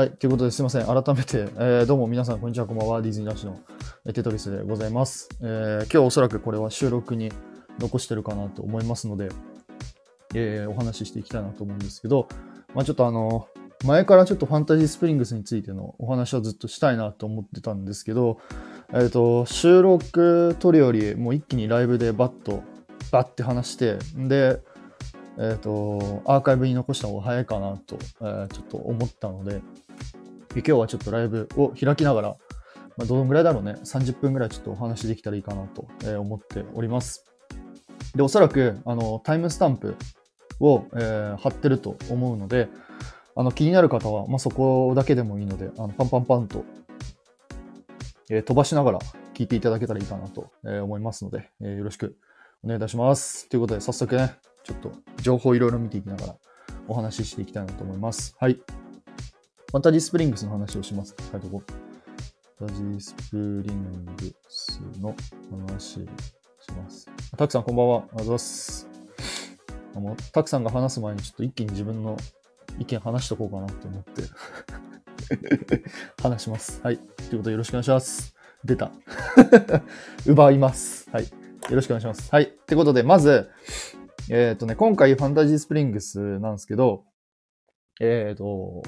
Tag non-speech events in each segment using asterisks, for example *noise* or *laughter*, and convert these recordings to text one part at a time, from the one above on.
はい。ということで、すいません。改めて、えーどうも皆さん、こんにちは、こんばんは。ディズニーラッシュのテトリスでございます。えー今日おそらくこれは収録に残してるかなと思いますので、えーお話ししていきたいなと思うんですけど、まあちょっとあの、前からちょっとファンタジースプリングスについてのお話をずっとしたいなと思ってたんですけど、えっ、と、収録撮るよりもう一気にライブでバッと、バッて話して、で、えっ、と、アーカイブに残した方が早いかなと、えーちょっと思ったので、今日はちょっとライブを開きながら、まあ、どのぐらいだろうね、30分ぐらいちょっとお話できたらいいかなと、思っております。で、おそらく、あの、タイムスタンプを、えー貼ってると思うので、あの、気になる方は、まあ、そこだけでもいいので、あのパンパンパンと、えー飛ばしながら聞いていただけたらいいかなと、思いますので、えーよろしくお願いいたします。ということで、早速ね、ちょっと情報いろいろ見ていきながらお話ししていきたいなと思います。はい。ファンタジースプリングスの話をします。書いとこ。ファンタジースプリングスの話します。たくさんこんばんは。ありがとうございます。あもうたくさんが話す前にちょっと一気に自分の意見話しとこうかなと思って *laughs* 話します。はい。ということでよろしくお願いします。出た。*laughs* 奪います。はい。よろしくお願いします。はい。ってことで、まず、えっ、とね、今回ファンタジースプリングスなんですけど、えっ、と、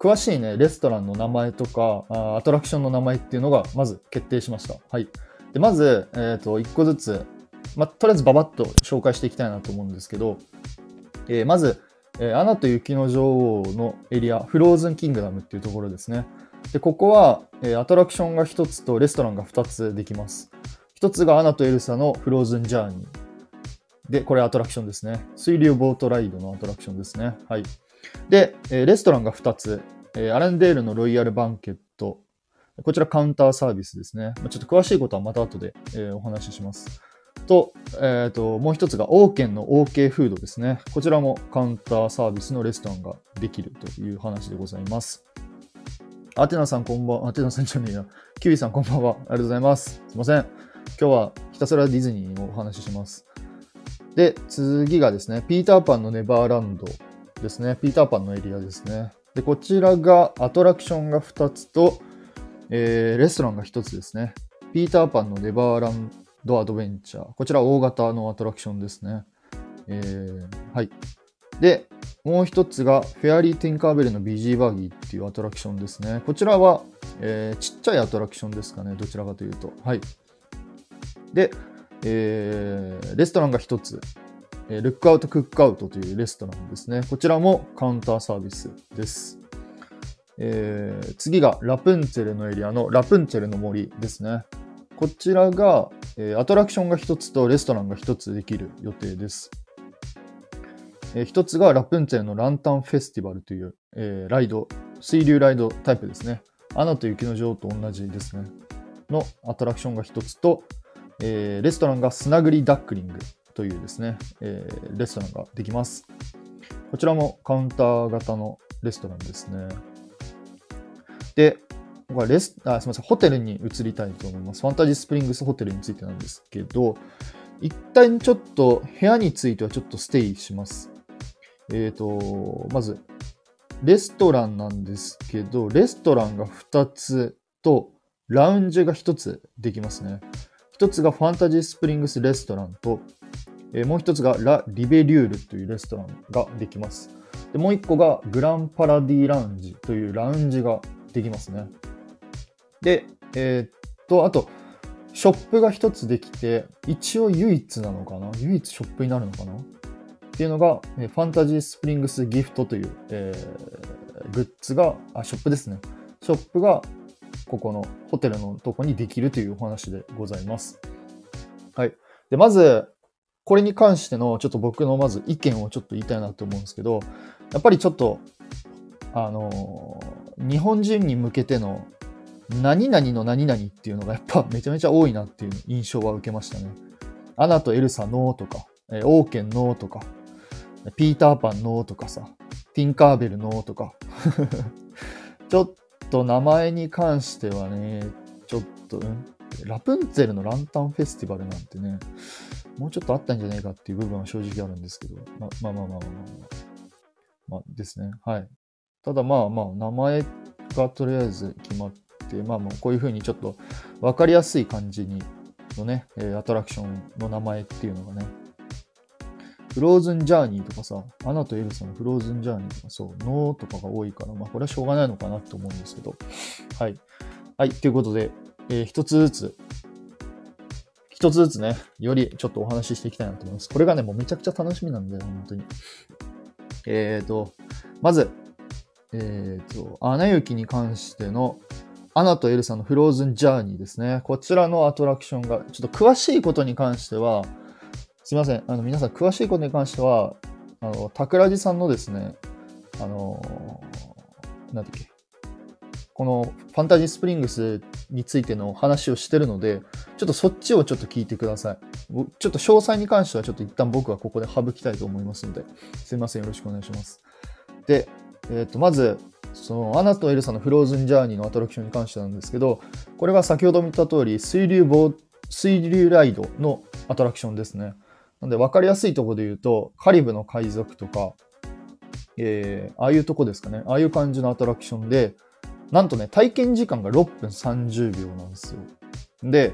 詳しいね、レストランの名前とか、アトラクションの名前っていうのが、まず決定しました。はい。で、まず、えっ、と、一個ずつ、ま、とりあえずババッと紹介していきたいなと思うんですけど、えーまず、えーアナと雪の女王のエリア、フローズンキングダムっていうところですね。で、ここは、えーアトラクションが1つとレストランが2つできます。1つがアナとエルサのフローズンジャーニー。で、これアトラクションですね。水流ボートライドのアトラクションですね。はい。で、レストランが2つ。アレンデールのロイヤルバンケット。こちらカウンターサービスですね。ちょっと詳しいことはまた後で、お話しします。と、えっ、と、もう一つがオーケンの OK フードですね。こちらもカウンターサービスのレストランができるという話でございます。アテナさんこんばんは。アテナさんじゃねえや。キウイさんこんばんは。ありがとうございます。すいません。今日はひたすらディズニーのお話しします。で、次がですね、ピーターパンのネバーランドですね。ピーターパンのエリアですね。で、こちらがアトラクションが2つと、えーレストランが1つですね。ピーターパンのネバーランドアドベンチャー。こちら大型のアトラクションですね。えーはい。で、もう一つがフェアリー・ティンカーベルのビジーバギーっていうアトラクションですね。こちらは、えーちっちゃいアトラクションですかね。どちらかというと。はい。で、えーレストランが一つ。えルックアウト・クックアウトというレストランですね。こちらもカウンターサービスです。えー次がラプンツェルのエリアのラプンツェルの森ですね。こちらが、えアトラクションが1つとレストランが1つできる予定です。え1つがラプンツェルのランタンフェスティバルという、えーライド、水流ライドタイプですね。アナと雪の女王と同じですね。のアトラクションが1つと、えーレストランがスナグリダックリングというですね、えーレストランができます。こちらもカウンター型のレストランですね。で、僕はレスあすみません、ホテルに移りたいと思います。ファンタジースプリングスホテルについてなんですけど、一旦ちょっと部屋についてはちょっとステイします。えっ、と、まず、レストランなんですけど、レストランが2つと、ラウンジが1つできますね。1つがファンタジースプリングスレストランと、えーもう1つがラ・リベリュールというレストランができます。でもう1個がグランパラディラウンジというラウンジができますね。で、えーっと、あと、ショップが1つできて、一応唯一なのかな？唯一ショップになるのかな？っていうのが、えファンタジースプリングスギフトという、えーグッズが、あ、ショップですね。ショップが、ここのホテルのとこにできるというお話でございます。はい。で、まず、これに関してのちょっと僕のまず意見をちょっと言いたいなと思うんですけど、やっぱりちょっと、あの日本人に向けての何々の何々っていうのが *laughs* やっぱめちゃめちゃ多いなっていう印象は受けましたね。アナとエルサノーとか、えーオーケンノーとか、ピーターパンノーとかさ、ティンカーベルノーとか。*laughs* ちょっと名前に関してはね、ちょっと、うん？ラプンツェルのランタンフェスティバルなんてね、もうちょっとあったんじゃないかっていう部分は正直あるんですけど、ままあまあまあまあまあまあ、ですね。はい。ただまあまあ、名前がとりあえず決まって、まあもうこういう風にちょっと分かりやすい感じに、のね、アトラクションの名前っていうのがね、フローズンジャーニーとかさ、アナとエルサのフローズンジャーニーとかそう、ノーとかが多いから、まあこれはしょうがないのかなと思うんですけど。はい。はい、ということで、えー一つずつ、一つずつね、よりちょっとお話ししていきたいなと思います。これがね、もうめちゃくちゃ楽しみなんだよ、本当に。えーと、まず、えーと、アナ雪に関しての、アナとエルサのフローズンジャーニーですね。こちらのアトラクションが、ちょっと詳しいことに関しては、すいません。あの、皆さん詳しいことに関しては、あの、桜地さんのですね、あのーなんだっけ、このファンタジースプリングスについての話をしてるので、ちょっとそっちをちょっと聞いてください。ちょっと詳細に関してはちょっと一旦僕はここで省きたいと思いますので、すいません。よろしくお願いします。で、えっ、と、まず、その、アナとエルサのフローズンジャーニーのアトラクションに関してなんですけど、これが先ほど見た通り、水流ボ水流ライドのアトラクションですね。なんで、分かりやすいところで言うと、カリブの海賊とか、えー、ああいうとこですかね。ああいう感じのアトラクションで、なんとね、体験時間が6分30秒なんですよ。で、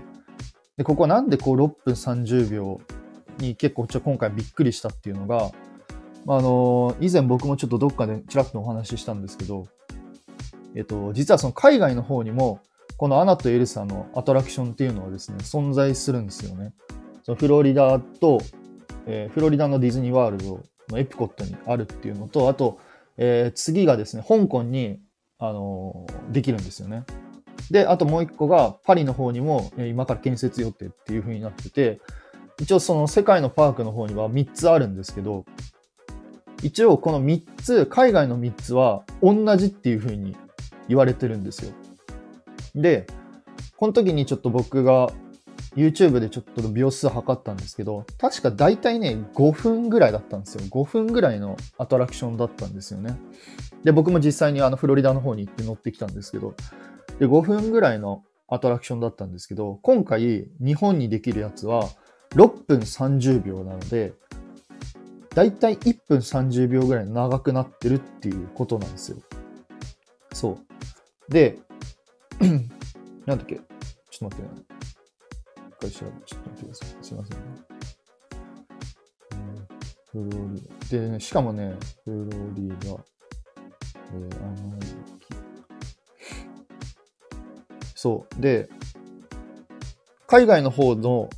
でここなんでこう6分30秒に結構ちょ今回びっくりしたっていうのが、ああの以前僕もちょっとどっかでちらっとお話ししたんですけど、えっと、実はその海外の方にも、このアナとエルサのアトラクションっていうのはですね、存在するんですよね。そのフロリダと、えーフロリダのディズニーワールドのエピコットにあるっていうのと、あと、えー次がですね、香港に、あのーできるんですよね。で、あともう一個がパリの方にも、え今から建設予定っていう風になってて、一応その世界のパークの方には3つあるんですけど、一応この3つ、海外の3つは同じっていう風に言われてるんですよ。で、この時にちょっと僕が YouTube でちょっと秒数測ったんですけど、確か大体ね、5分ぐらいだったんですよ。5分ぐらいのアトラクションだったんですよね。で、僕も実際にあのフロリダの方に行って乗ってきたんですけど、で、5分ぐらいのアトラクションだったんですけど、今回日本にできるやつは6分30秒なので、だいたい1分30秒ぐらい長くなってるっていうことなんですよ。そう。で、*clears throat* なんだっけ？ちょっと待ってね。一回調べちょっと待ってください。すいませんね。フロリダ。でね、しかもね、フローリーダ、えー、アナ雪。そう。で、海外の方の、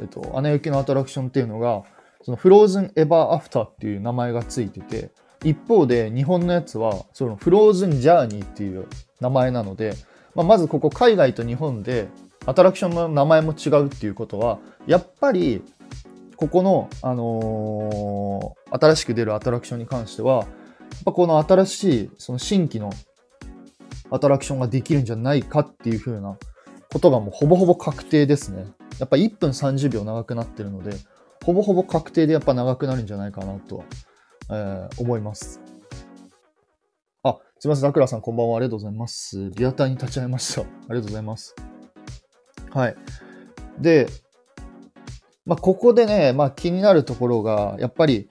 えっと、アナ雪のアトラクションっていうのが、そのフローズンエバーアフターっていう名前がついてて、一方で日本のやつは、そのフローズンジャーニーっていう名前なので、まあ、まずここ海外と日本でアトラクションの名前も違うっていうことは、やっぱり、ここの、あのー新しく出るアトラクションに関しては、やっぱこの新しい、その新規のアトラクションができるんじゃないかっていう風なことがもうほぼほぼ確定ですね。やっぱ1分30秒長くなってるので、ほぼほぼ確定でやっぱ長くなるんじゃないかなとは、えー思います。あ、すいません、桜さんこんばんは。ありがとうございます。リアターに立ち会いました。ありがとうございます。はい。で、まあ、ここでね、まあ、気になるところが、やっぱり、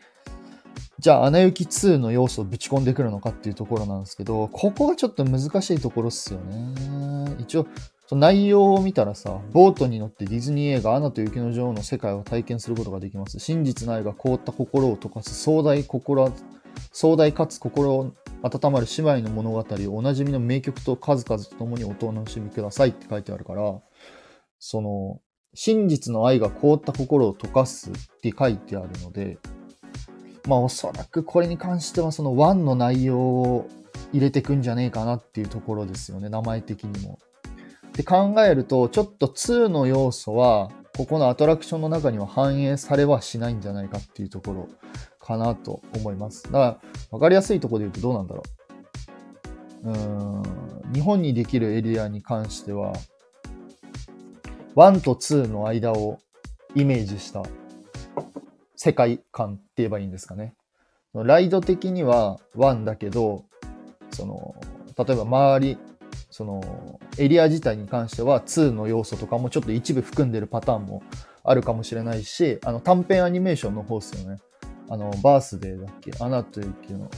じゃあ、アナ雪2の要素をぶち込んでくるのかっていうところなんですけど、ここがちょっと難しいところっすよね。一応、その内容を見たらさ、ボートに乗ってディズニー映画アナと雪の女王の世界を体験することができます。真実の愛が凍った心を溶かす壮大心、壮大かつ心温まる姉妹の物語をおなじみの名曲と数々とともにお楽しみくださいって書いてあるから、その、真実の愛が凍った心を溶かすって書いてあるので、まあおそらくこれに関してはその1の内容を入れてくんじゃねえかなっていうところですよね、名前的にも。で考えると、ちょっと2の要素は、ここのアトラクションの中には反映されはしないんじゃないかっていうところかなと思います。だから、わかりやすいところで言うとどうなんだろう。うん、日本にできるエリアに関しては、1と2の間をイメージした世界観って言えばいいんですかね。ライド的には1だけど、その、例えば周り、その、エリア自体に関しては2の要素とかもちょっと一部含んでるパターンもあるかもしれないし、あの短編アニメーションの方ですよね。あの、バースデーだっけ？アナと雪の、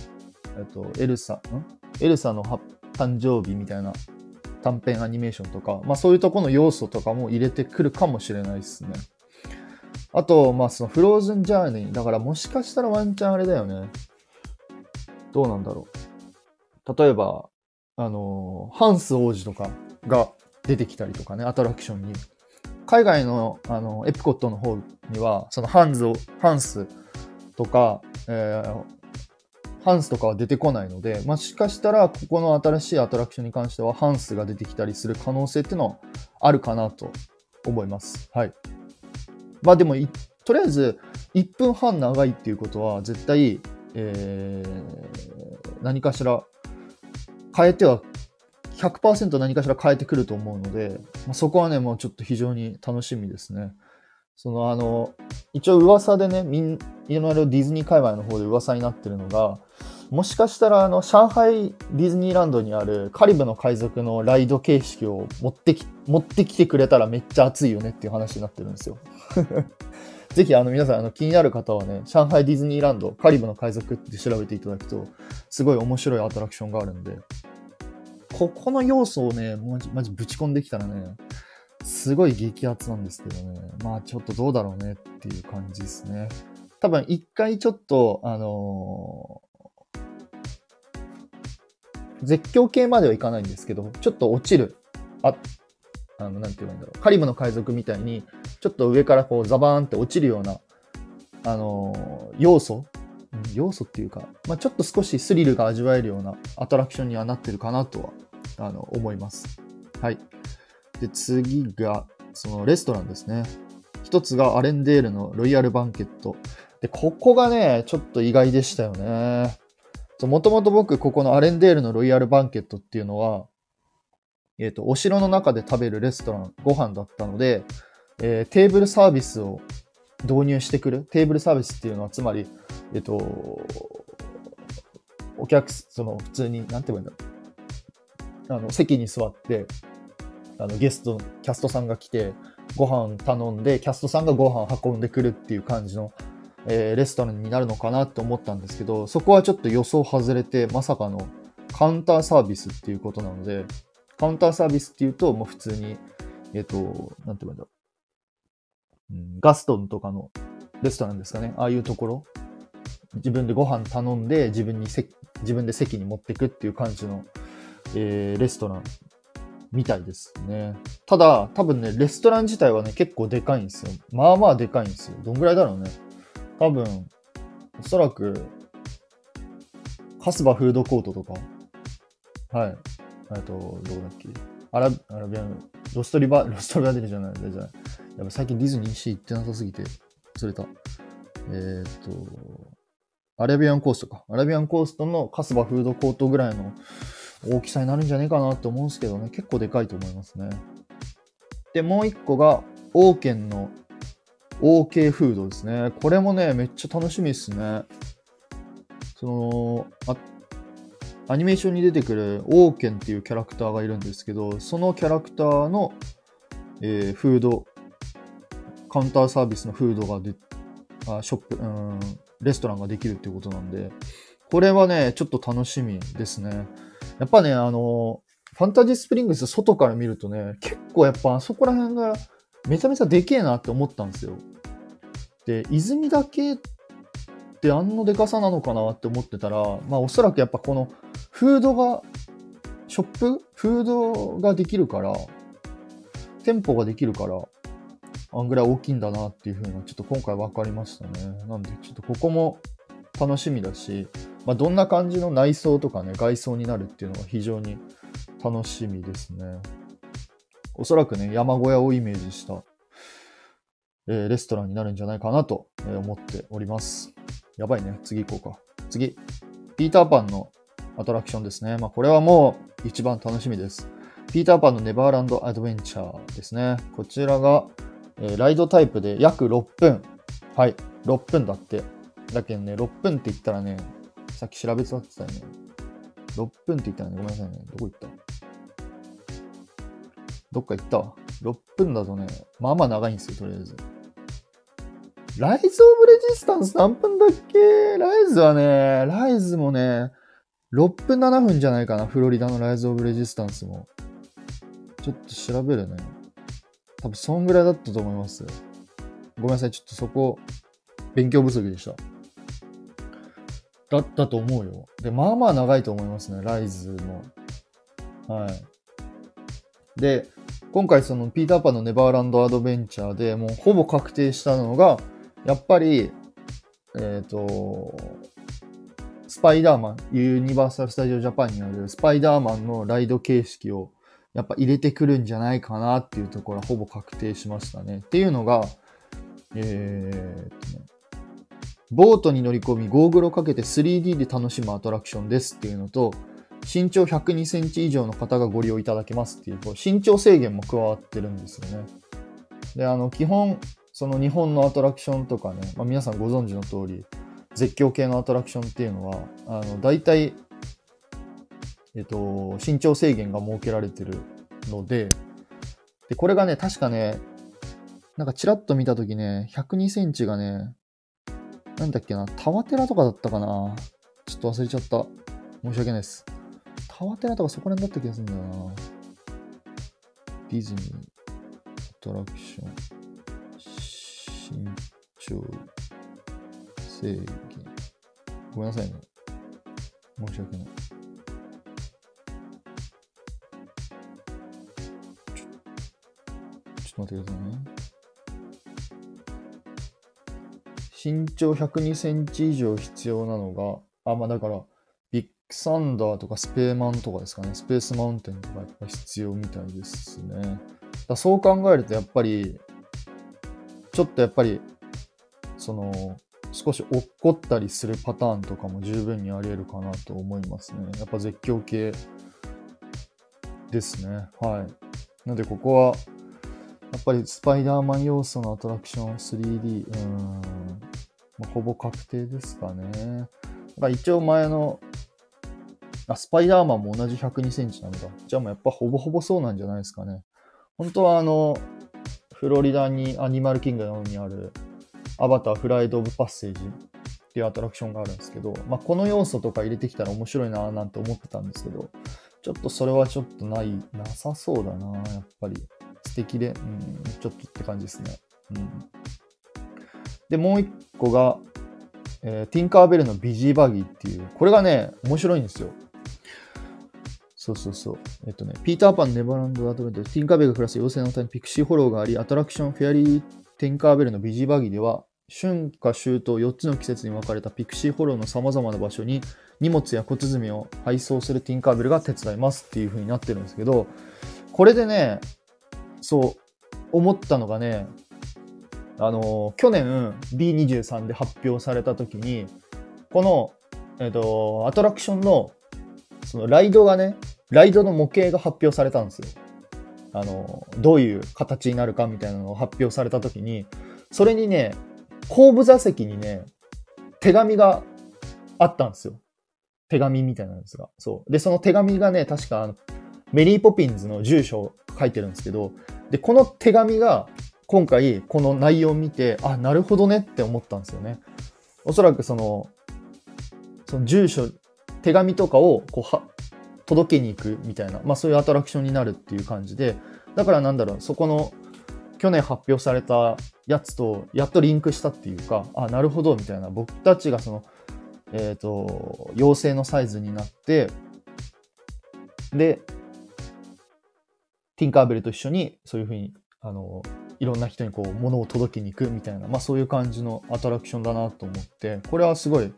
えっと、エルサ、ん？エルサの誕生日みたいな短編アニメーションとか、まあそういうとこの要素とかも入れてくるかもしれないですね。あと、まあそのフローズンジャーニー。だからもしかしたらワンチャンあれだよね。どうなんだろう。例えば、あの、ハンス王子とかが出てきたりとかね、アトラクションに。海外の、あの、エプコットの方には、そのハンズ、ハンスとか、えー、ハンスとかは出てこないので、もしかしたら、ここの新しいアトラクションに関しては、ハンスが出てきたりする可能性っていうのはあるかなと思います。はい。まあでも、とりあえず、1分半長いっていうことは、絶対、えー、何かしら変えては100%何かしら変えてくると思うので、まあ、そこはね、もうちょっと非常に楽しみですね。そのあの、一応噂でね、みん、いろいろディズニー界隈の方で噂になってるのが、もしかしたらあの、上海ディズニーランドにあるカリブの海賊のライド形式を持ってき、持ってきてくれたらめっちゃ熱いよねっていう話になってるんですよ。*laughs* ぜひあの皆さんあの気になる方はね、上海ディズニーランド、カリブの海賊って調べていただくと、すごい面白いアトラクションがあるんで、ここの要素をね、マジ、マジぶち込んできたらね、すごい激アツなんですけどね。まあちょっとどうだろうねっていう感じですね。多分一回ちょっと、あのー、絶叫系まではいかないんですけど、ちょっと落ちる。あ、あの、なんて言うんだろう。カリブの海賊みたいに、ちょっと上からこうザバーンって落ちるような、あのー、要素？要素っていうか、まあ、ちょっと少しスリルが味わえるようなアトラクションにはなってるかなとは、あの、思います。はい。で、次が、そのレストランですね。一つがアレンデールのロイヤルバンケット。で、ここがね、ちょっと意外でしたよね。もともと僕、ここのアレンデールのロイヤルバンケットっていうのは、えっ、ー、と、お城の中で食べるレストラン、ご飯だったので、えー、テーブルサービスを導入してくる。テーブルサービスっていうのは、つまり、えっ、ー、と、お客、その、普通に、なんて言うんだろう。あの、席に座って、あの、ゲスト、キャストさんが来て、ご飯頼んで、キャストさんがご飯運んでくるっていう感じの、えー、レストランになるのかなって思ったんですけど、そこはちょっと予想外れて、まさかのカウンターサービスっていうことなので、カウンターサービスっていうと、もう普通に、えっ、ー、と、なんて言うんだろう。うん、ガストンとかのレストランですかね。ああいうところ。自分でご飯頼んで、自分にせ、自分で席に持ってくっていう感じの、えー、レストランみたいですね。ただ、多分ね、レストラン自体はね、結構でかいんですよ。まあまあでかいんですよ。どんぐらいだろうね。多分、おそらく、カスバフードコートとか、はい。えっと、どこだっけアラアラビアン、ロストリバ、ロストリバデルじゃない、じゃない。やっぱ最近ディズニーシー行ってなさすぎて、忘れた。えー、っと、アラビアンコーストか。アラビアンコーストのカスバフードコートぐらいの大きさになるんじゃねえかなって思うんですけどね。結構でかいと思いますね。で、もう一個が、オーケンの OK フードですね。これもね、めっちゃ楽しみですね。その、アニメーションに出てくるオーケンっていうキャラクターがいるんですけど、そのキャラクターの、えー、フード、カウンターサービスのフードがで、あショップ、うん、レストランができるっていうことなんで、これはね、ちょっと楽しみですね。やっぱね、あの、ファンタジースプリングス外から見るとね、結構やっぱあそこら辺がめちゃめちゃでけえなって思ったんですよ。で、泉だけってあんのでかさなのかなって思ってたら、まあおそらくやっぱこのフードが、ショップフードができるから、店舗ができるから、あんぐらい大きいんだなっていうふうな、ちょっと今回分かりましたね。なんで、ちょっとここも楽しみだし、まあ、どんな感じの内装とかね、外装になるっていうのが非常に楽しみですね。おそらくね、山小屋をイメージした、えー、レストランになるんじゃないかなと思っております。やばいね。次行こうか。次。ピーターパンのアトラクションですね。まあ、これはもう一番楽しみです。ピーターパンのネバーランドアドベンチャーですね。こちらが、えー、ライドタイプで約6分。はい。6分だって。だけどね、6分って言ったらね、さっき調べてたってたよね。6分って言ったらね、ごめんなさいね。どこ行った？どっか行った？わ。6分だとね、まあまあ長いんですよ、とりあえず。ライズ・オブ・レジスタンス何分だっけ？ライズはね、ライズもね、6分7分じゃないかな、フロリダのライズ・オブ・レジスタンスも。ちょっと調べるね。多分そんぐらいだったと思います。ごめんなさい、ちょっとそこ、勉強不足でした。だったと思うよ。で、まあまあ長いと思いますね、ライズも。はい。で、今回そのピーターパンのネバーランドアドベンチャーでもうほぼ確定したのが、やっぱり、えっ、ー、と、スパイダーマン、ユニバーサル・スタジオ・ジャパンにあるスパイダーマンのライド形式をやっぱ入れてくるんじゃないかなっていうところはほぼ確定しましたね。っていうのが、えー、とね、ボートに乗り込みゴーグルをかけて 3D で楽しむアトラクションですっていうのと、身長102センチ以上の方がご利用いただけますっていう、こう身長制限も加わってるんですよね。で、あの、基本、その日本のアトラクションとかね、まあ、皆さんご存知の通り、絶叫系のアトラクションっていうのは、あの、大体、えっと、身長制限が設けられてるので、で、これがね、確かね、なんかチラッと見たときね、102センチがね、なんだっけな、タワテラとかだったかなちょっと忘れちゃった。申し訳ないです。タワテラとかそこら辺だった気がするんだよな。ディズニー、アトラクション、身長、制限。ごめんなさいね。申し訳ない。ちょっと待ってくださいね。身長102センチ以上必要なのが、あ、まあだから、ビッグサンダーとかスペーマンとかですかね。スペースマウンテンとかやっぱ必要みたいですね。だそう考えるとやっぱり、ちょっとやっぱり、その、少し落っこったりするパターンとかも十分にあり得るかなと思いますね。やっぱ絶叫系ですね。はい。なのでここは、やっぱりスパイダーマン要素のアトラクション 3D、うん、まあ、ほぼ確定ですかね。だ一応前のあ、スパイダーマンも同じ102センチなんだ。じゃあもうやっぱほぼほぼそうなんじゃないですかね。本当はあの、フロリダにアニマルキングダムにあるアバターフライド・オブ・パッセージっていうアトラクションがあるんですけど、まあ、この要素とか入れてきたら面白いななんて思ってたんですけど、ちょっとそれはちょっとない、なさそうだな、やっぱり。素敵で、うん、ちょっとって感じですね。うん、で、もう一個が、えー、ティンカーベルのビジーバギーっていう、これがね、面白いんですよ。そうそうそう。えっとね、ピーターパン、ネバーランド・アドベンチャー、ティンカーベルが暮らす妖精の谷にピクシーホロウがあり、アトラクションフェアリー・ティンカーベルのビジーバギーでは、春夏秋冬4つの季節に分かれたピクシーホロウの様々な場所に荷物や小包を配送するティンカーベルが手伝いますっていう風になってるんですけど、これでね、そう思ったのがね、あの、去年 D23 で発表された時に、この、えっ、と、アトラクションの、そのライドがね、ライドの模型が発表されたんですよ。あの、どういう形になるかみたいなのを発表された時に、それにね、後部座席にね、手紙があったんですよ。手紙みたいなんですが。そう。で、その手紙がね、確か、メリーポピンズの住所を書いてるんですけど、で、この手紙が今回この内容を見て、あ、なるほどねって思ったんですよね。おそらくその、その住所、手紙とかをこうは届けに行くみたいな、まあそういうアトラクションになるっていう感じで、だからなんだろう、そこの去年発表されたやつとやっとリンクしたっていうか、あ、なるほどみたいな、僕たちがその、えっ、ー、と、妖精のサイズになって、で、ティンカーベルと一緒にそういうふうに、あの、いろんな人にこう、物を届けに行くみたいな、まあそういう感じのアトラクションだなと思って、これはすごい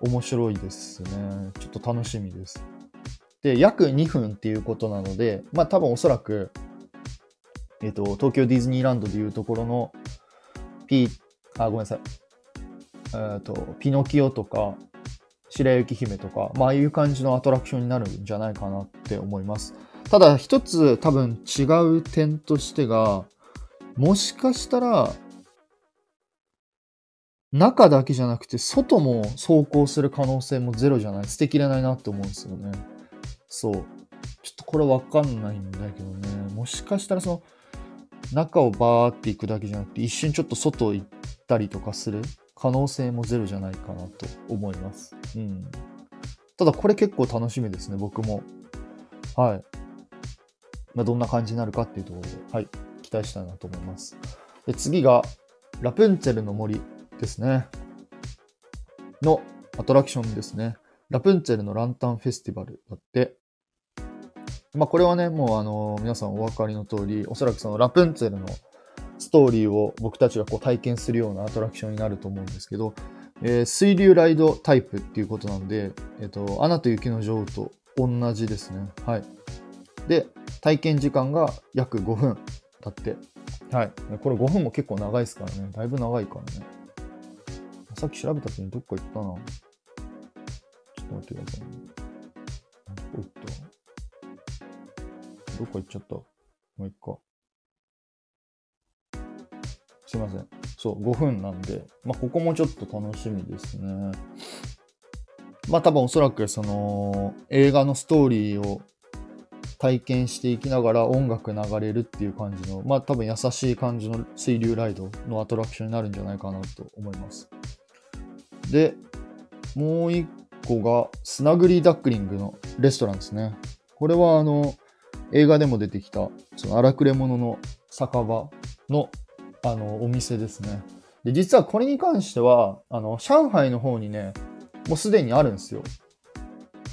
面白いですね。ちょっと楽しみです。で、約2分っていうことなので、まあ多分おそらく、えっ、ー、と、東京ディズニーランドでいうところの、ピー、あ、ごめんなさい。えっ、ー、と、ピノキオとか、白雪姫とか、まあああいう感じのアトラクションになるんじゃないかなって思います。ただ一つ多分違う点としてが、もしかしたら、中だけじゃなくて外も走行する可能性もゼロじゃない？捨てきれないなって思うんですよね。そう。ちょっとこれわかんないんだけどね。もしかしたらその中をバーって行くだけじゃなくて一瞬ちょっと外行ったりとかする可能性もゼロじゃないかなと思います。うん。ただこれ結構楽しみですね、僕も。はい。まあ、どんな感じになるかっていうところで、はい、期待したいなと思います。で、次が、ラプンツェルの森ですね。のアトラクションですね。ラプンツェルのランタンフェスティバルだって、まあこれはね、もうあの、皆さんお分かりの通り、おそらくそのラプンツェルのストーリーを僕たちがこう体験するようなアトラクションになると思うんですけど、えー、水流ライドタイプっていうことなんで、えっ、ー、と、アナと雪の女王と同じですね。はい。で、体験時間が約5分経って、はい。これ5分も結構長いですからね。だいぶ長いからね。さっき調べた時にどっか行ったな。ちょっと待ってください、ね。どこ行ったどっか行っちゃった。もう一個。すいません。そう、5分なんで、まあ、ここもちょっと楽しみですね。まあ、多分おそらくその映画のストーリーを体験していきながら音楽流れるっていう感じの、まあ多分優しい感じの水流ライドのアトラクションになるんじゃないかなと思います。で、もう一個がスナグリーダックリングのレストランですね。これはあの映画でも出てきたその荒くれ者の酒場のあの、お店ですね。で、実はこれに関しては、あの、上海の方にね、もうすでにあるんですよ。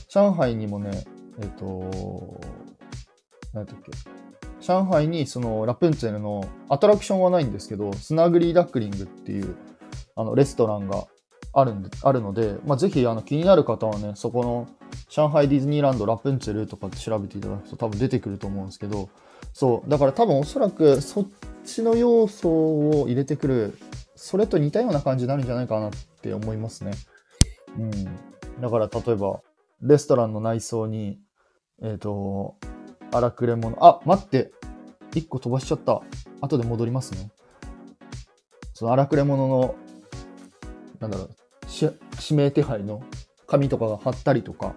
上海にもね、えっ、と、何だっけ。上海にそのラプンツェルのアトラクションはないんですけど、スナグリーダックリングっていうあのレストランがあるんであるので、まあ、ぜひあの気になる方はね、そこの上海ディズニーランドラプンツェルとかって調べていただくと多分出てくると思うんですけど、そう、だから多分おそらくそっちの要素を入れてくる、それと似たような感じになるんじゃないかなって思いますね。うん。だから例えば、レストランの内装に、えっ、ー、と、荒くれ者、あ、待って一個飛ばしちゃった。後で戻りますね。その荒くれ者の、なんだろう、指名手配の紙とかが貼ったりとか、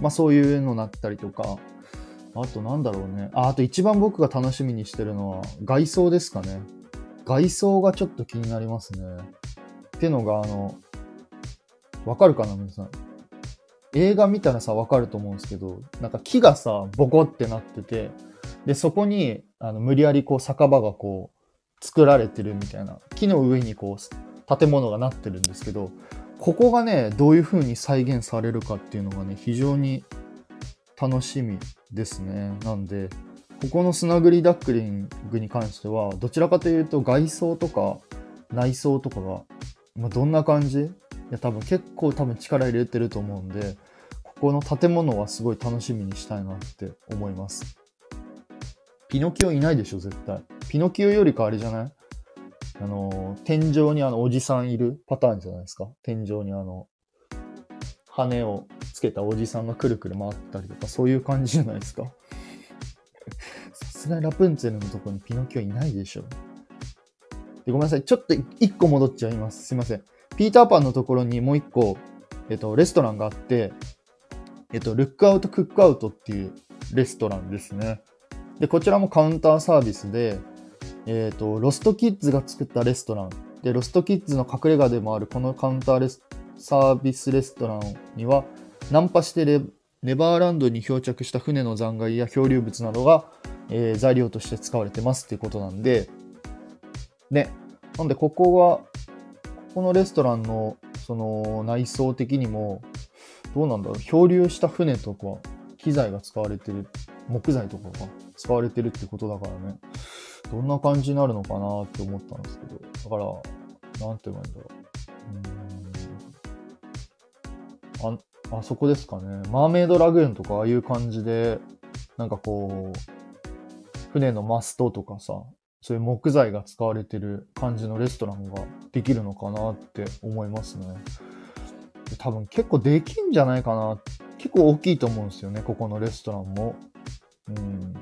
まあそういうのなったりとか、あとなんだろうね。あ、あと一番僕が楽しみにしてるのは外装ですかね。外装がちょっと気になりますね。ってのが、あの、わかるかな皆さん。映画見たらさ、わかると思うんですけど、なんか木がさ、ボコってなってて、で、そこに、あの、無理やりこう酒場がこう、作られてるみたいな、木の上にこう、建物がなってるんですけど、ここがね、どういう風に再現されるかっていうのがね、非常に楽しみですね。なんで、ここのスナグリダックリングに関しては、どちらかというと外装とか内装とかが、まあ、どんな感じや、多分結構多分力入れてると思うんで、ここの建物はすごい楽しみにしたいなって思います。ピノキオいないでしょ、絶対。ピノキオよりかあれじゃない？あの、天井にあの、おじさんいるパターンじゃないですか？天井にあの、羽をつけたおじさんがくるくる回ったりとか、そういう感じじゃないですか？さすがにラプンツェルのとこにピノキオいないでしょ。でごめんなさい。ちょっと一個戻っちゃいます。すいません。ピーターパンのところにもう一個、えっと、レストランがあって、えっと、ルックアウトクックアウトっていうレストランですね。で、こちらもカウンターサービスで、えっと、ロストキッズが作ったレストラン。で、ロストキッズの隠れ家でもあるこのカウンターレスサービスレストランには、ナンパしてレネバーランドに漂着した船の残骸や漂流物などが、えー、材料として使われてますっていうことなんで、ね。なんで、ここは、このレストランの、その、内装的にも、どうなんだろう、漂流した船とか、機材が使われてる、木材とかが使われてるってことだからね、どんな感じになるのかなって思ったんですけど、だから、なんて言えばいいんだろう。ああそこですかね。マーメイドラグーンとかああいう感じで、なんかこう、船のマストとかさ、そういう木材が使われてる感じのレストランができるのかなって思いますね。多分結構できんじゃないかな。結構大きいと思うんですよね、ここのレストランも。うん。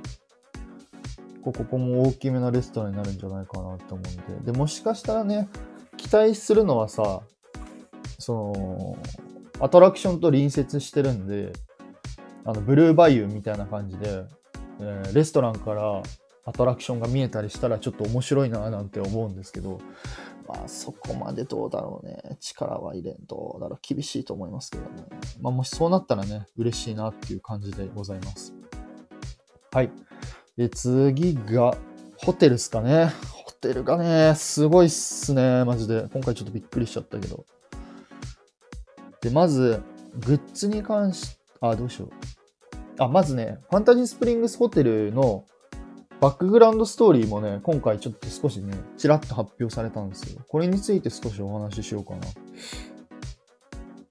ここも大きめなレストランになるんじゃないかなって思うんで。で、もしかしたらね、期待するのはさ、その、アトラクションと隣接してるんで、あの、ブルーバイユーみたいな感じで、えー、レストランからアトラクションが見えたりしたらちょっと面白いななんて思うんですけど、まあそこまでどうだろうね。力は入れんと、だから厳しいと思いますけどね。まあもしそうなったらね、嬉しいなっていう感じでございます。はい。で、次が、ホテルっすかね。ホテルがね、すごいっすね、マジで。今回ちょっとびっくりしちゃったけど。で、まず、グッズに関し、あ、どうしよう。あ、まずね、ファンタジースプリングスホテルのバックグラウンドストーリーもね、今回ちょっと少しね、ちらっと発表されたんですよ。これについて少しお話ししようかな。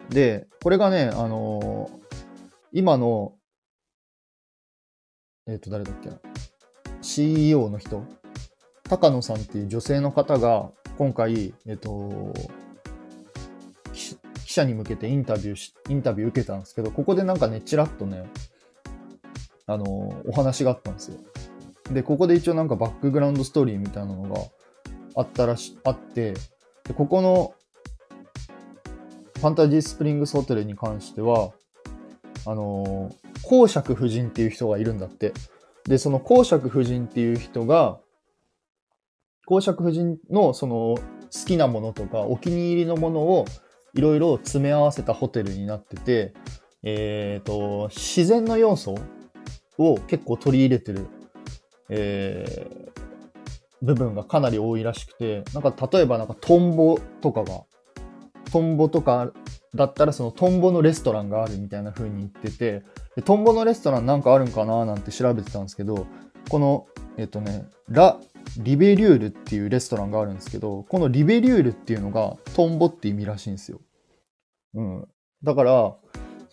で、これがね、あのー、今の、えっ、ー、と、誰だっけな。CEO の人、高野さんっていう女性の方が、今回、えっ、ー、と、記者に向けてインタビューし、インタビュー受けたんですけど、ここでなんかね、ちらっとね、あのお話があったんですよ。で、ここで一応なんかバックグラウンドストーリーみたいなのがあったらし、あって、でここのファンタジースプリングスホテルに関しては、あのー、公爵夫人っていう人がいるんだって。で、その公爵夫人っていう人が、公爵夫人のその好きなものとかお気に入りのものをいろいろ詰め合わせたホテルになってて、えっ、ー、と、自然の要素を結構取り入れてるえー、部分がかなり多いらしくて、なんか例えばなんかトンボとかが、トンボとかだったらそのトンボのレストランがあるみたいな風に言ってて、でトンボのレストランなんかあるんかななんて調べてたんですけど、この、えっ、とね、ラ・リベリュールっていうレストランがあるんですけど、このリベリュールっていうのがトンボって意味らしいんですよ。うん。だから、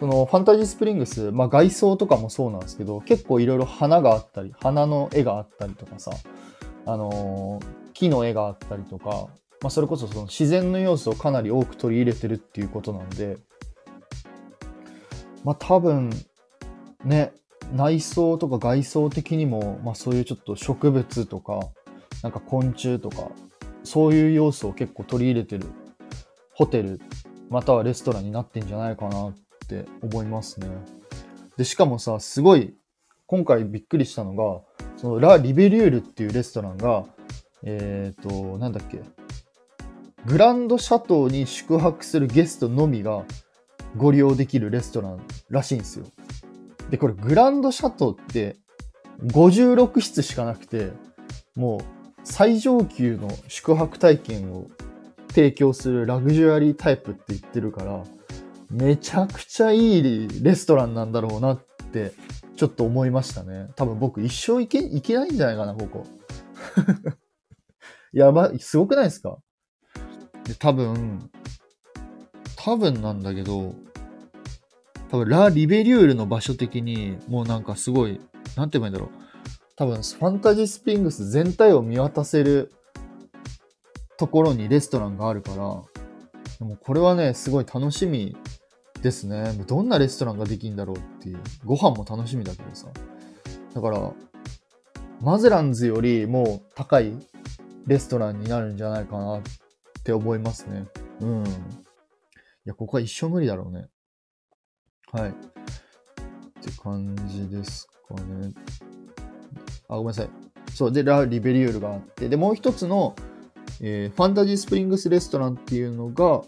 そのファンタジースプリングス、まあ、外装とかもそうなんですけど、結構いろいろ花があったり、花の絵があったりとかさ、あのー、木の絵があったりとか、まあ、それこそその自然の要素をかなり多く取り入れてるっていうことなんで、まあ多分、ね、内装とか外装的にも、まあそういうちょっと植物とか、なんか昆虫とか、そういう要素を結構取り入れてるホテル、またはレストランになってんじゃないかなっって思いますね。で、しかもさ、すごい、今回びっくりしたのが、そのラ・リベリュールっていうレストランが、えっ、ー、と、なんだっけ、グランドシャトーに宿泊するゲストのみがご利用できるレストランらしいんですよ。で、これグランドシャトーって56室しかなくて、もう最上級の宿泊体験を提供するラグジュアリータイプって言ってるから、めちゃくちゃいいレストランなんだろうなってちょっと思いましたね。多分僕一生行け、行けないんじゃないかな、ここ。*laughs* やばい、すごくないですか？で、多分、多分なんだけど、多分ラ・リベリュールの場所的にもうなんかすごい、なんて言えばいいんだろう。多分ファンタジースプリングス全体を見渡せるところにレストランがあるから、でもこれはね、すごい楽しみですね。どんなレストランができるんだろうっていう。ご飯も楽しみだけどさ。だから、マゼランズよりも高いレストランになるんじゃないかなって思いますね。うん。いや、ここは一生無理だろうね。はい。って感じですかね。あ、ごめんなさい。そう。で、ラ・リベリュールがあって、で、もう一つの、えー、ファンタジースプリングスレストランっていうのが、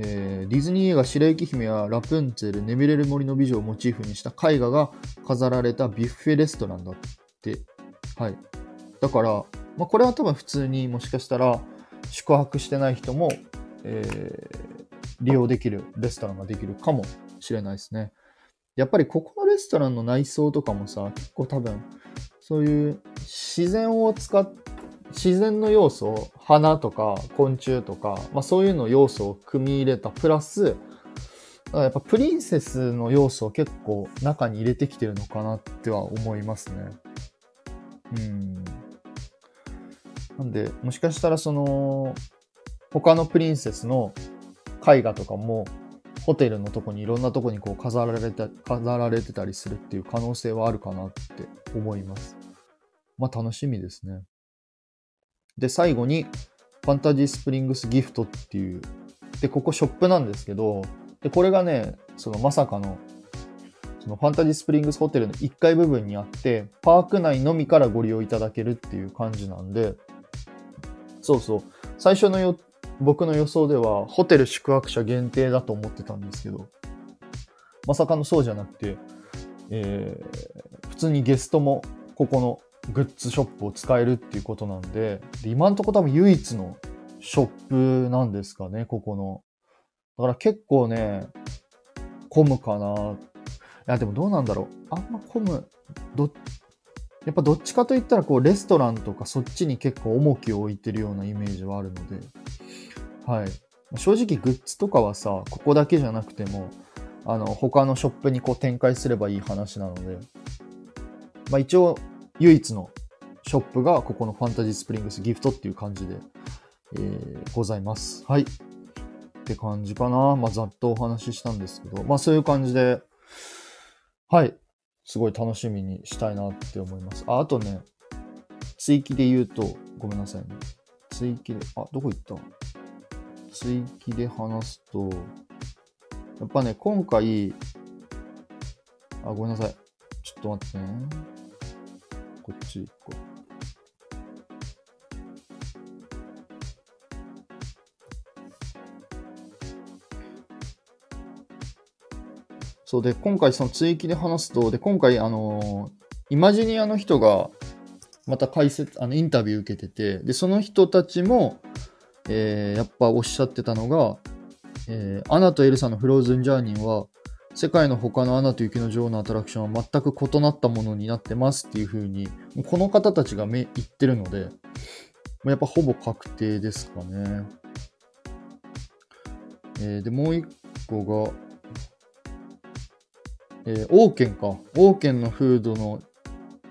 えー、ディズニー映画白雪姫やラプンツェル、眠れる森の美女をモチーフにした絵画が飾られたビュッフェレストランだって。はい。だから、まあ、これは多分普通にもしかしたら宿泊してない人も、えー、利用できるレストランができるかもしれないですね。やっぱりここのレストランの内装とかもさ、結構多分、そういう自然を使っ自然の要素、花とか昆虫とか、まあそういうの要素を組み入れたプラス、やっぱプリンセスの要素を結構中に入れてきてるのかなっては思いますね。うん。なんで、もしかしたらその、他のプリンセスの絵画とかも、ホテルのとこにいろんなとこにこう飾られて、飾られてたりするっていう可能性はあるかなって思います。まあ楽しみですね。で、最後に、ファンタジースプリングスギフトっていう、で、ここショップなんですけど、で、これがね、そのまさかの、そのファンタジースプリングスホテルの1階部分にあって、パーク内のみからご利用いただけるっていう感じなんで、そうそう。最初のよ僕の予想では、ホテル宿泊者限定だと思ってたんですけど、まさかのそうじゃなくて、えー普通にゲストもここのグッズショップを使えるっていうことなんで、で今んとこ多分唯一のショップなんですかね、ここの。だから結構ね、混むかな。いや、でもどうなんだろう。あんま混む、ど、やっぱどっちかといったらこうレストランとかそっちに結構重きを置いてるようなイメージはあるので、はい。正直グッズとかはさ、ここだけじゃなくても、あの、他のショップにこう展開すればいい話なので、まあ一応唯一のショップがここのファンタジースプリングスギフトっていう感じで、えーございます。はい。って感じかな。まあざっとお話ししたんですけど、まあそういう感じで、はい。すごい楽しみにしたいなって思います。あ、あとね、追記で言うと、ごめんなさいね。追記で、あ、どこ行った？追記で話すと、やっぱね、今回、あ、ごめんなさい。ちょっと待ってね。こっち行こう。そうで、今回その追記で話すと、で、今回、あのイマジニアの人が、また解説、あの、インタビュー受けてて、で、その人たちも、えーやっぱおっしゃってたのが、えーアナとエルサのフローズンジャーニーは、世界の他のアナと雪の女王のアトラクションは全く異なったものになってますっていう風に、この方たちがめ言ってるので、やっぱほぼ確定ですかね。えーで、もう一個が、えーオーケンか。オーケンのフードの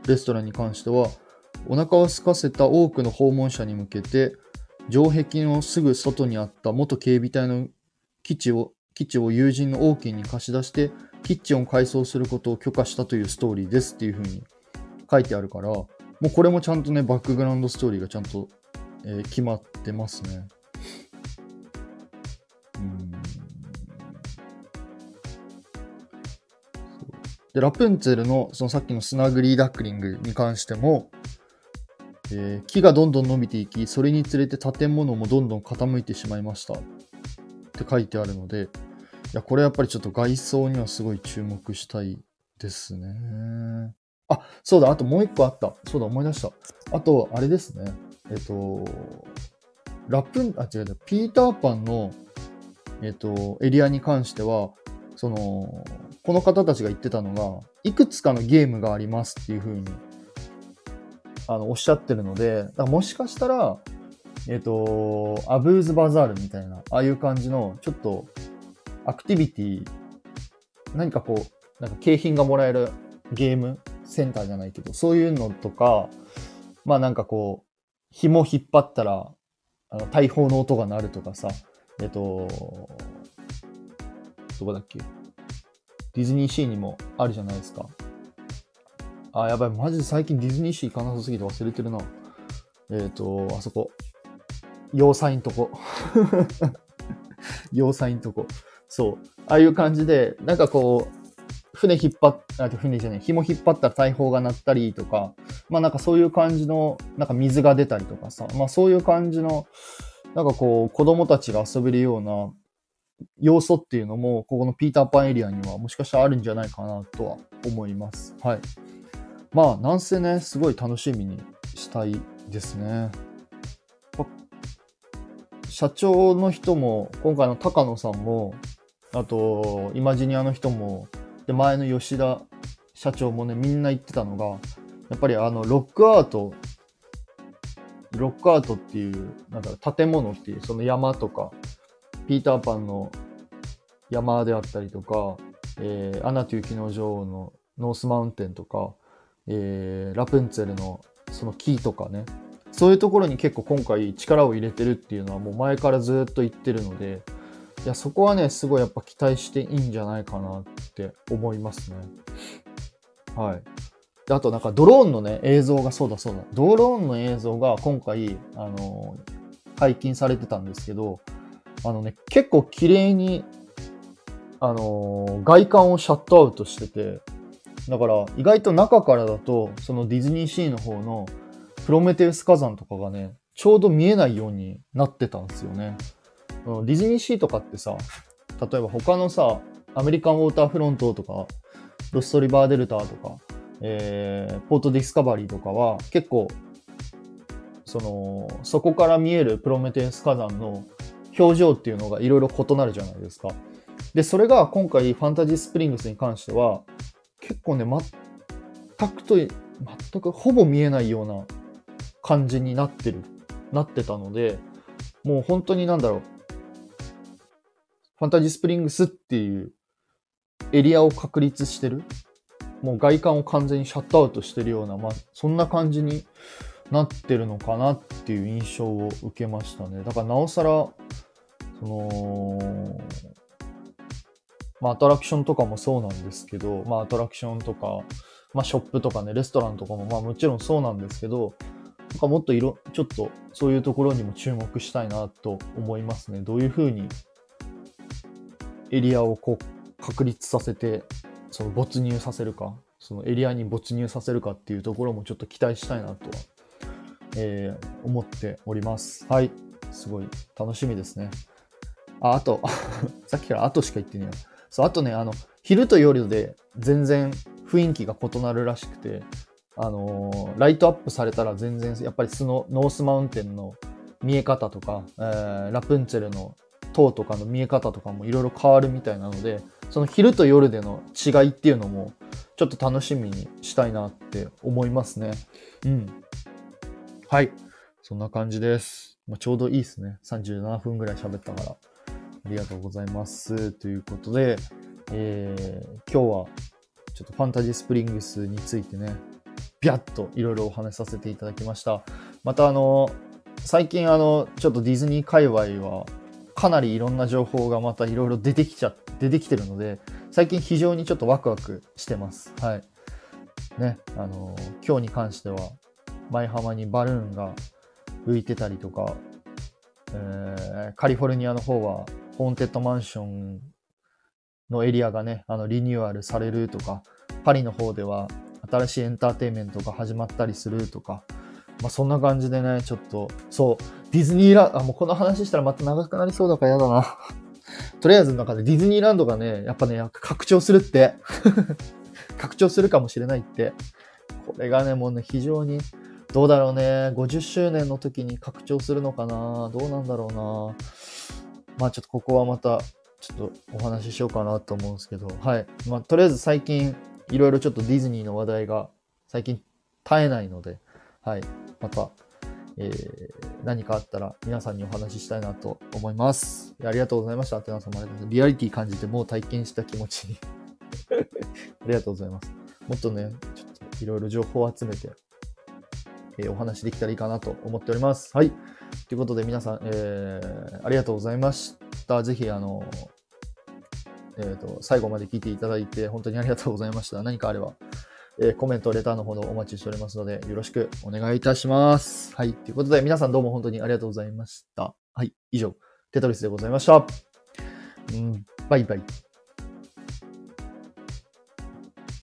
レストランに関しては、お腹を空かせた多くの訪問者に向けて、城壁のすぐ外にあった元警備隊の基地を基地を友人のオーケンに貸し出して、キッチンを改装することを許可したというストーリーですっていう風に書いてあるから、もうこれもちゃんとね、バックグラウンドストーリーがちゃんと、えー決まってますね。うんで、ラプンツェルの、そのさっきのスナグリーダックリングに関しても、えー木がどんどん伸びていき、それにつれて建物もどんどん傾いてしまいました。って書いてあるので、や、これやっぱりちょっと外装にはすごい注目したいですね。あ、そうだ、あともう一個あった。そうだ、思い出した。あと、あれですね。えっと、ラップ、あ、違う違う、ピーターパンの、えっと、エリアに関しては、その、この方たちが言ってたのが、いくつかのゲームがありますっていう風に、あの、おっしゃってるので、だもしかしたら、えっ、と、アブーズバザールみたいな、ああいう感じの、ちょっと、アクティビティ、何かこう、なんか景品がもらえるゲームセンターじゃないけど、そういうのとか、まあなんかこう、紐引っ張ったら、あの、大砲の音が鳴るとかさ、えっ、と、どこだっけ？ディズニーシーにもあるじゃないですか。あ、やばい、マジで最近ディズニーシー行かなさすぎて忘れてるな。えっ、と、あそこ。要塞んとこ。*laughs* 要塞んとこ。そう。ああいう感じで、なんかこう、船引っ張っ、あ、船じゃない、紐引っ張ったら大砲が鳴ったりとか、まあなんかそういう感じの、なんか水が出たりとかさ、まあそういう感じの、なんかこう、子供たちが遊べるような要素っていうのも、ここのピーターパンエリアにはもしかしたらあるんじゃないかなとは思います。はい。まあ、なんせね、すごい楽しみにしたいですね。社長の人も、今回の高野さんも、あと、イマジニアの人も、で、前の吉田社長もね、みんな言ってたのが、やっぱりあの、ロックアート、ロックアートっていう、なんだろ、建物っていう、その山とか、ピーターパンの山であったりとか、えーアナと雪の女王のノースマウンテンとか、えーラプンツェルのその木とかね、そういうところに結構今回力を入れてるっていうのはもう前からずっと言ってるので、いや、そこはね、すごいやっぱ期待していいんじゃないかなって思いますね。はい。であとなんかドローンのね、映像がそうだそうだ。ドローンの映像が今回、あの解禁されてたんですけど、あのね、結構綺麗にあのー外観をシャットアウトしてて、だから意外と中からだと、そのディズニーシーの方のプロメテウス火山とかがね、ちょうど見えないようになってたんですよね。うんディズニーシーとかってさ、例えば他のさ、アメリカンウォーターフロントとか、ロストリバーデルタとか、えー、ポートディスカバリーとかは結構、その、そこから見えるプロメテウス火山の表情っていうのがいろいろ異なるじゃないですか。で、それが今回ファンタジースプリングスに関しては、結構ね、全くと、全くほぼ見えないような感じになってる、なってたので、もう本当になんだろう、ファンタジースプリングスっていうエリアを確立してる、もう外観を完全にシャットアウトしてるような、まあ、そんな感じになってるのかなっていう印象を受けましたね。だからなおさら、その、まあ、アトラクションとかもそうなんですけど、まあ、アトラクションとか、まあ、ショップとかね、レストランとかも、まあ、もちろんそうなんですけど、なんかもっといろ、ちょっとそういうところにも注目したいなと思いますね。どういうふうにエリアをこう確立させて、その没入させるか、そのエリアに没入させるかっていうところもちょっと期待したいなとは、えー思っております。はい。すごい楽しみですね。あ、あと、*laughs* さっきからあとしか言ってねえ。そう、あとね、あの、昼と夜で全然雰囲気が異なるらしくて、あのーライトアップされたら全然、やっぱりスノノースマウンテンの見え方とか、えーラプンツェルの塔とかの見え方とかもいろいろ変わるみたいなので、その昼と夜での違いっていうのも、ちょっと楽しみにしたいなって思いますね。うん。はい。そんな感じです。まあ、ちょうどいいですね。37分ぐらい喋ったから。ありがとうございます。ということで、えー今日はちょっとファンタジースプリングスについてね、ビャッといろいろお話しさせていただきました。またあの、最近あの、ちょっとディズニー界隈は、かなりいろんな情報がまたいろいろ出てきちゃ、出てきてるので、最近非常にちょっとワクワクしてます。はい。ね、あの、今日に関しては、舞浜にバルーンが浮いてたりとか、えーカリフォルニアの方は、ホーンテッドマンションのエリアがね、あの、リニューアルされるとか、パリの方では新しいエンターテインメントが始まったりするとか、まあそんな感じでね、ちょっと、そう、ディズニーランド、あ、もうこの話したらまた長くなりそうだからやだな。*laughs* とりあえずの中でディズニーランドがね、やっぱね、拡張するって。*laughs* 拡張するかもしれないって。これがね、もうね、非常に、どうだろうね、50周年の時に拡張するのかなどうなんだろうなまあちょっとここはまた、ちょっとお話ししようかなと思うんですけど、はい。まあとりあえず最近、いろいろちょっとディズニーの話題が最近絶えないので、はい。また、えー何かあったら皆さんにお話ししたいなと思います。ありがとうございました。アテナさんもありがとうございますリアリティ感じてもう体験した気持ちに。*laughs* ありがとうございます。もっとね、ちょっといろいろ情報を集めて、えーお話できたらいいかなと思っております。はい。ということで皆さん、えーありがとうございました。ぜひ、あの、えっ、と、最後まで聞いていただいて本当にありがとうございました。何かあれば、えーコメント、レターのほどお待ちしておりますので、よろしくお願いいたします。はい。ということで、皆さんどうも本当にありがとうございました。はい。以上、テトリスでございました。うん、バイバイ。